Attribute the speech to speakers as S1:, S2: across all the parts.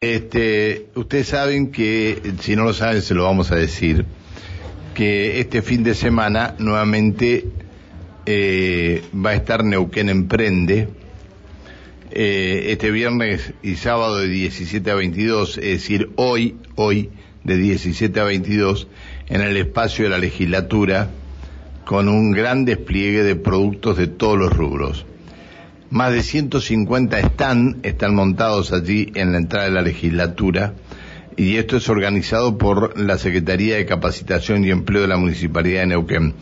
S1: Este, ustedes saben que, si no lo saben, se lo vamos a decir, que este fin de semana nuevamente eh, va a estar Neuquén Emprende, eh, este viernes y sábado de 17 a 22, es decir, hoy, hoy, de 17 a 22, en el espacio de la legislatura, con un gran despliegue de productos de todos los rubros. Más de 150 están, están montados allí en la entrada de la legislatura y esto es organizado por la Secretaría de Capacitación y Empleo de la Municipalidad de Neuquén.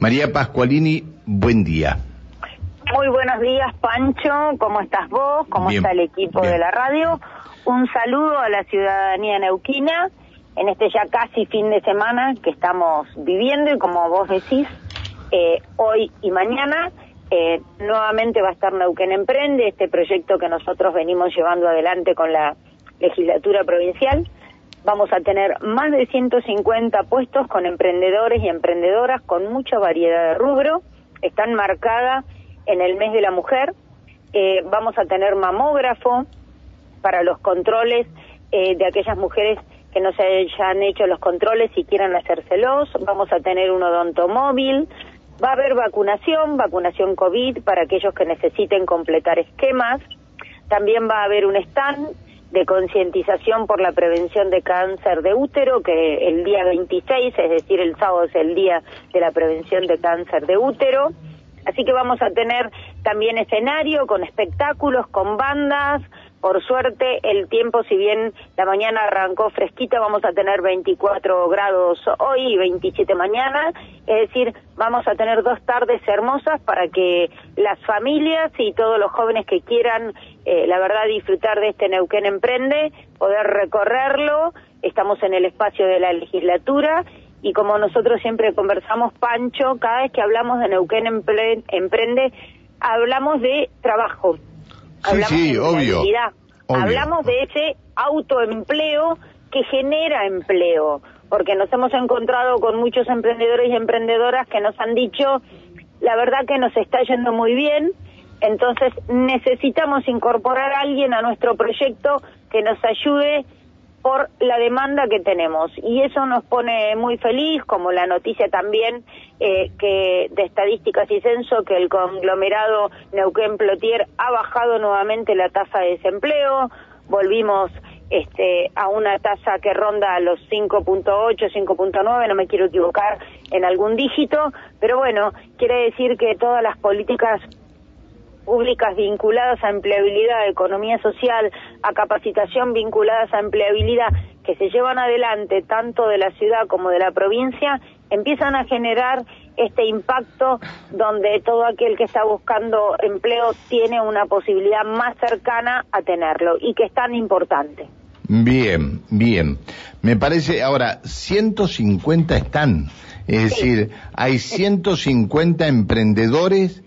S1: María Pascualini, buen día.
S2: Muy buenos días, Pancho. ¿Cómo estás vos? ¿Cómo está el equipo de la radio? Un saludo a la ciudadanía neuquina en este ya casi fin de semana que estamos viviendo y como vos decís, eh, hoy y mañana eh, nuevamente va a estar Neuquén Emprende, este proyecto que nosotros venimos llevando adelante con la legislatura provincial. Vamos a tener más de 150 puestos con emprendedores y emprendedoras con mucha variedad de rubro. Están marcadas en el mes de la mujer. Eh, vamos a tener mamógrafo para los controles eh, de aquellas mujeres que no se hayan hecho los controles y quieran hacérselos. Vamos a tener un odontomóvil, Va a haber vacunación, vacunación COVID para aquellos que necesiten completar esquemas. También va a haber un stand de concientización por la prevención de cáncer de útero, que el día 26, es decir, el sábado es el día de la prevención de cáncer de útero. Así que vamos a tener también escenario con espectáculos, con bandas, por suerte, el tiempo, si bien la mañana arrancó fresquita, vamos a tener 24 grados hoy y 27 mañana. Es decir, vamos a tener dos tardes hermosas para que las familias y todos los jóvenes que quieran, eh, la verdad, disfrutar de este Neuquén Emprende, poder recorrerlo. Estamos en el espacio de la legislatura y como nosotros siempre conversamos, Pancho, cada vez que hablamos de Neuquén Emprende, hablamos de trabajo
S1: Sí, sí, obvio,
S2: Hablamos de ese autoempleo que genera empleo, porque nos hemos encontrado con muchos emprendedores y emprendedoras que nos han dicho, la verdad que nos está yendo muy bien, entonces necesitamos incorporar a alguien a nuestro proyecto que nos ayude por la demanda que tenemos. Y eso nos pone muy feliz, como la noticia también eh, que de estadísticas y censo que el conglomerado Neuquén Plotier ha bajado nuevamente la tasa de desempleo. Volvimos este, a una tasa que ronda los 5.8, 5.9, no me quiero equivocar en algún dígito, pero bueno, quiere decir que todas las políticas públicas vinculadas a empleabilidad, a economía social, a capacitación vinculadas a empleabilidad, que se llevan adelante tanto de la ciudad como de la provincia, empiezan a generar este impacto donde todo aquel que está buscando empleo tiene una posibilidad más cercana a tenerlo y que es tan importante.
S1: Bien, bien. Me parece, ahora, 150 están, es decir, hay 150 emprendedores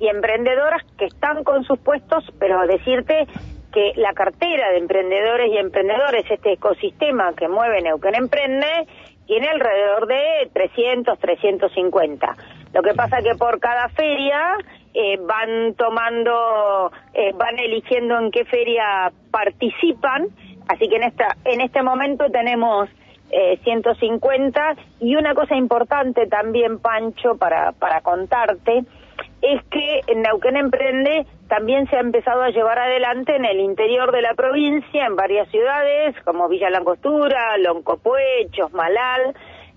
S2: y emprendedoras que están con sus puestos, pero decirte que la cartera de emprendedores y emprendedores, este ecosistema que mueve Neuquén Emprende, tiene alrededor de 300, 350. Lo que pasa que por cada feria eh, van tomando, eh, van eligiendo en qué feria participan, así que en esta, en este momento tenemos eh, 150 y una cosa importante también, Pancho, para, para contarte, es que en Neuquén Emprende también se ha empezado a llevar adelante en el interior de la provincia, en varias ciudades, como Villa Langostura, Loncopué, Malal,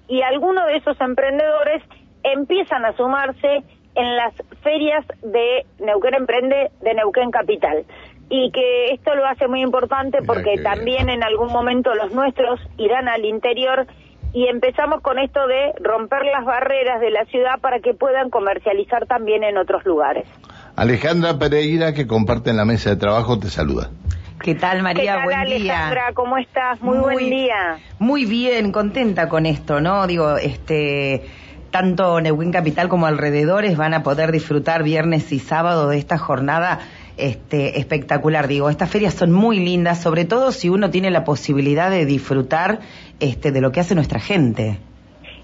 S2: y algunos de esos emprendedores empiezan a sumarse en las ferias de Neuquén Emprende de Neuquén Capital. Y que esto lo hace muy importante porque también en algún momento los nuestros irán al interior y empezamos con esto de romper las barreras de la ciudad para que puedan comercializar también en otros lugares.
S1: Alejandra Pereira, que comparte en la mesa de trabajo, te saluda.
S3: ¿Qué tal, María?
S2: ¿Qué tal, Alejandra? ¿Cómo estás? Muy, buen día.
S3: Muy bien, contenta con esto, ¿no? Digo, este tanto Neuquén Capital como alrededores van a poder disfrutar viernes y sábado de esta jornada este, espectacular. Digo, estas ferias son muy lindas, sobre todo si uno tiene la posibilidad de disfrutar este, de lo que hace nuestra gente.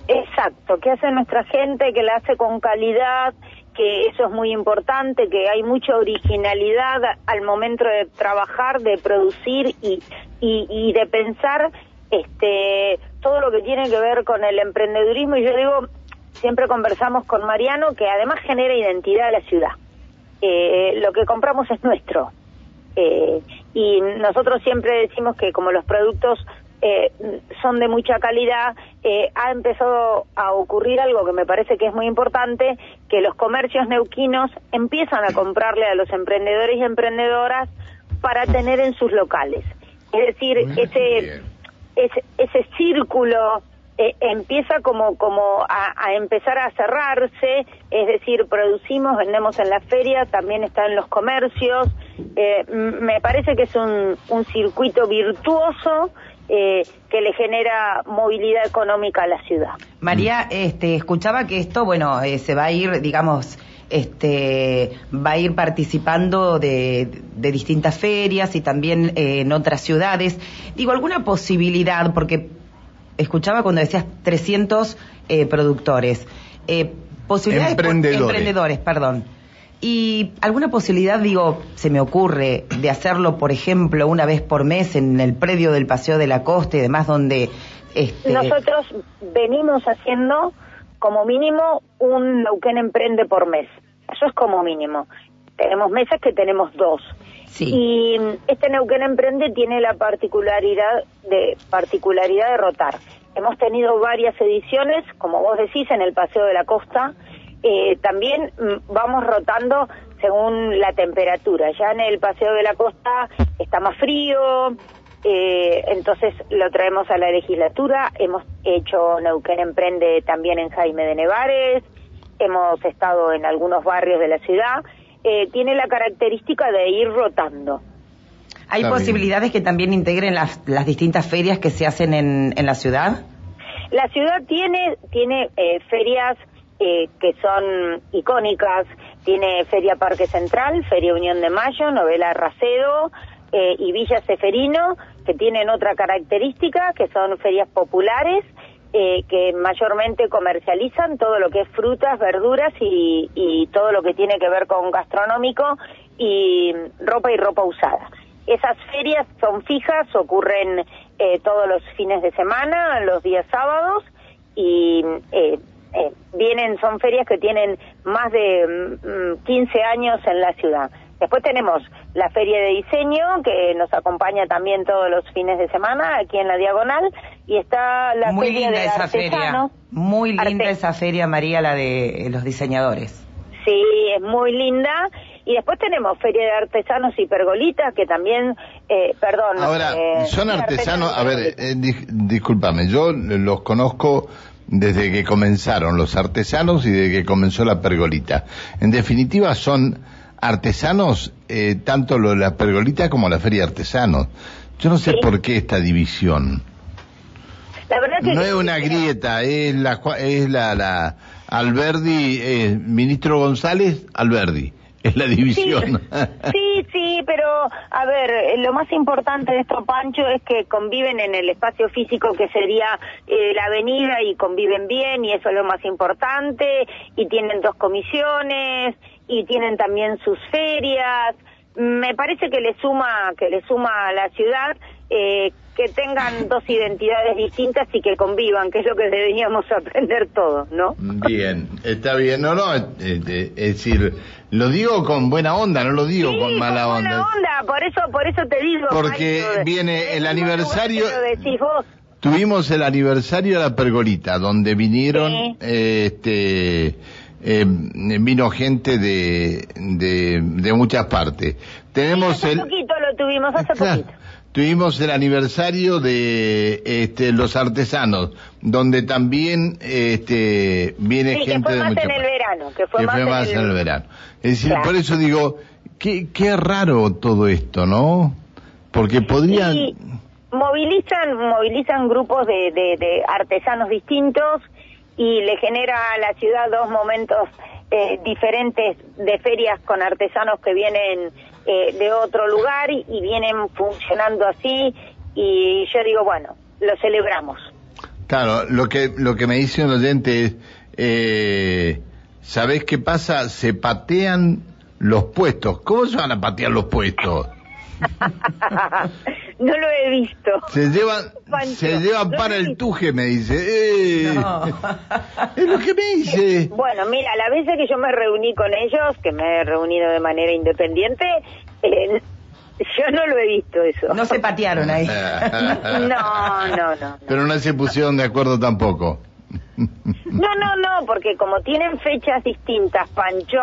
S2: Exacto, que hace nuestra gente, que la hace con calidad, que eso es muy importante, que hay mucha originalidad al momento de trabajar, de producir y, y, de pensar este, todo lo que tiene que ver con el emprendedurismo. Y yo digo, siempre conversamos con Mariano, que además genera identidad a la ciudad. Eh, lo que compramos es nuestro. Eh, y nosotros siempre decimos que como los productos eh, son de mucha calidad, eh, ha empezado a ocurrir algo que me parece que es muy importante, que los comercios neuquinos empiezan a comprarle a los emprendedores y emprendedoras para tener en sus locales. Es decir, ese, ese, ese círculo eh, empieza como, como a, empezar a cerrarse, es decir, producimos, vendemos en la feria, también está en los comercios. Eh, me parece que es un, un circuito virtuoso eh, que le genera movilidad económica a la ciudad.
S3: María, este, escuchaba que esto, bueno, se va a ir, digamos, este, va a ir participando de, de distintas ferias y también en otras ciudades. Digo, ¿alguna posibilidad? Porque escuchaba cuando decías 300 eh, productores. Eh, posibilidades
S1: emprendedores.
S3: emprendedores, perdón. Y alguna posibilidad, digo, se me ocurre de hacerlo, por ejemplo, una vez por mes en el predio del Paseo de la Costa y demás, donde... Este...
S2: Nosotros venimos haciendo como mínimo un Neuquén Emprende por mes. Eso es como mínimo. Tenemos meses que tenemos dos. Y este Neuquén Emprende tiene la particularidad de, particularidad de rotar. Hemos tenido varias ediciones, como vos decís, en el Paseo de la Costa. Eh, también mm, vamos rotando según la temperatura. Ya en el Paseo de la Costa está más frío, eh, entonces lo traemos a la legislatura. Hemos hecho Neuquén Emprende también en Jaime de Nevares. Hemos estado en algunos barrios de la ciudad eh, tiene la característica de ir rotando.
S3: ¿Hay posibilidades que también integren las, las distintas ferias que se hacen en, en la ciudad?
S2: La ciudad tiene, tiene eh, ferias eh, que son icónicas. Tiene Feria Parque Central, Feria Unión de Mayo, Novela Racedo y Villa Seferino, que tienen otra característica, que son ferias populares eh, que mayormente comercializan todo lo que es frutas, verduras y, todo lo que tiene que ver con gastronómico y ropa y ropa usada. Esas ferias son fijas, ocurren eh, todos los fines de semana, los días sábados y eh, vienen, son ferias que tienen más de 15 mm, años en la ciudad. Después tenemos la feria de diseño que nos acompaña también todos los fines de semana aquí en la diagonal y está la
S3: muy
S2: feria
S3: linda
S2: de
S3: esa feria. muy linda esa feria María la de los diseñadores.
S2: Sí es muy linda. Y después tenemos feria de artesanos y pergolitas que también eh, perdón
S1: ahora eh, son artesanos, a ver eh, discúlpame yo los conozco desde que comenzaron los artesanos y desde que comenzó la pergolita. En definitiva son artesanos, eh, tanto lo de la pergolita como la feria de artesanos. Yo no sé por qué esta división.
S2: La verdad que
S1: no es una grieta, es la, es la, la Alberdi, eh, ministro González, Alberdi. Es la división.
S2: Sí, sí, pero a ver, lo más importante de esto, Pancho, es que conviven en el espacio físico que sería eh, la avenida y conviven bien y eso es lo más importante y tienen dos comisiones y tienen también sus ferias. Me parece que le suma, que le suma a la ciudad eh, que tengan dos identidades distintas y que convivan, que es lo que deberíamos aprender todos, ¿no?
S1: Bien, está bien. No, no, es decir, lo digo con buena onda, no lo digo con mala con onda.
S2: Buena onda, por eso, por eso te digo.
S1: Porque viene el aniversario. Tuvimos el aniversario de la pergolita, donde vinieron, este eh, vino gente de, de, muchas partes. Tenemos
S2: hace poquito lo tuvimos, hace poquito.
S1: Tuvimos el aniversario de este, los artesanos, donde también este, viene gente de muchas
S2: en el verano, que fue,
S1: más, en el... verano. Es decir, por eso digo, qué, qué raro todo esto, ¿no? Porque podrían...
S2: movilizan, movilizan grupos de, de, de artesanos distintos, y le genera a la ciudad dos momentos eh, diferentes de ferias con artesanos que vienen eh, de otro lugar y, vienen funcionando así y yo digo, bueno, lo celebramos.
S1: Claro, lo que, lo que me dice un oyente es, eh, ¿sabés qué pasa? Se patean los puestos. ¿Cómo se van a patear los puestos?
S2: no lo he visto.
S1: Se llevan, se llevan para el tuje, me dice. Eh, es lo que me dice.
S2: Bueno, mira, la vez que yo me reuní con ellos, que me he reunido de manera independiente, eh, yo no lo he visto eso.
S3: No se patearon ahí.
S2: no, no, no,
S1: Pero no se pusieron de acuerdo tampoco.
S2: No, no, no, porque como tienen fechas distintas, Pancho,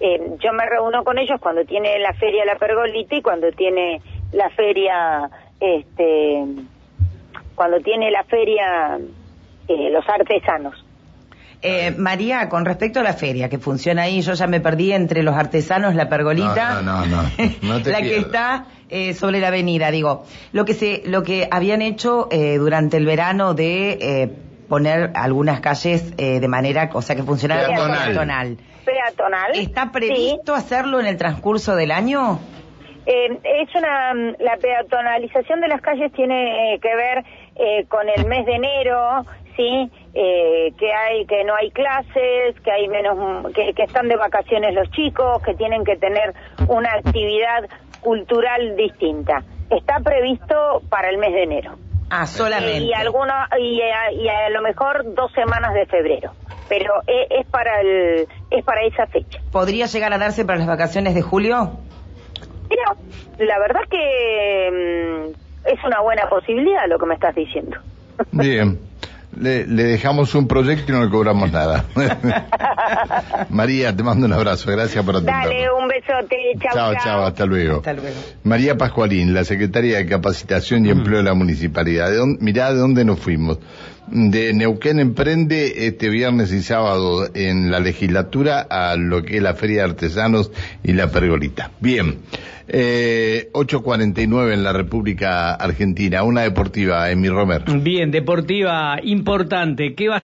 S2: eh, yo me reúno con ellos cuando tiene la feria La Pergolita y cuando tiene la feria, este, cuando tiene la feria eh, Los Artesanos.
S3: Eh, María, con respecto a la feria que funciona ahí, yo ya me perdí entre los artesanos, la pergolita,
S1: no, no, no,
S3: la que está eh, sobre la avenida. Digo, lo que se, lo que habían hecho eh, durante el verano de eh, poner algunas calles eh, de manera, o sea, que funcionara
S1: peatonal.
S2: Peatonal.
S3: ¿Está previsto hacerlo en el transcurso del año?
S2: Eh, es una, la peatonalización de las calles tiene eh, que ver eh, con el mes de enero, sí, eh, que hay, que no hay clases, que hay menos, que, que están de vacaciones los chicos, que tienen que tener una actividad cultural distinta. Está previsto para el mes de enero.
S3: Ah, solamente.
S2: Y, alguno, y, a, y a lo mejor dos semanas de febrero. Pero es, es para el, es para esa fecha.
S3: ¿Podría llegar a darse para las vacaciones de julio?
S2: La verdad que mm, es una buena posibilidad lo que me estás diciendo.
S1: Bien. Le, le, dejamos un proyecto y no le cobramos nada. María, te mando un abrazo. Gracias por atendernos.
S2: Dale, un besote. Chao,
S1: chao. Chao, hasta luego.
S3: Hasta luego.
S1: María Pascualín, la secretaria de Capacitación y Empleo de la Municipalidad. ¿De dónde, mirá de dónde nos fuimos. De Neuquén Emprende este viernes y sábado en la legislatura a lo que es la Feria de Artesanos y la Pergolita. Bien. Eh, 8.49 en la República Argentina. Una deportiva, Emi Romer.
S4: Bien, deportiva importante. ¿Qué va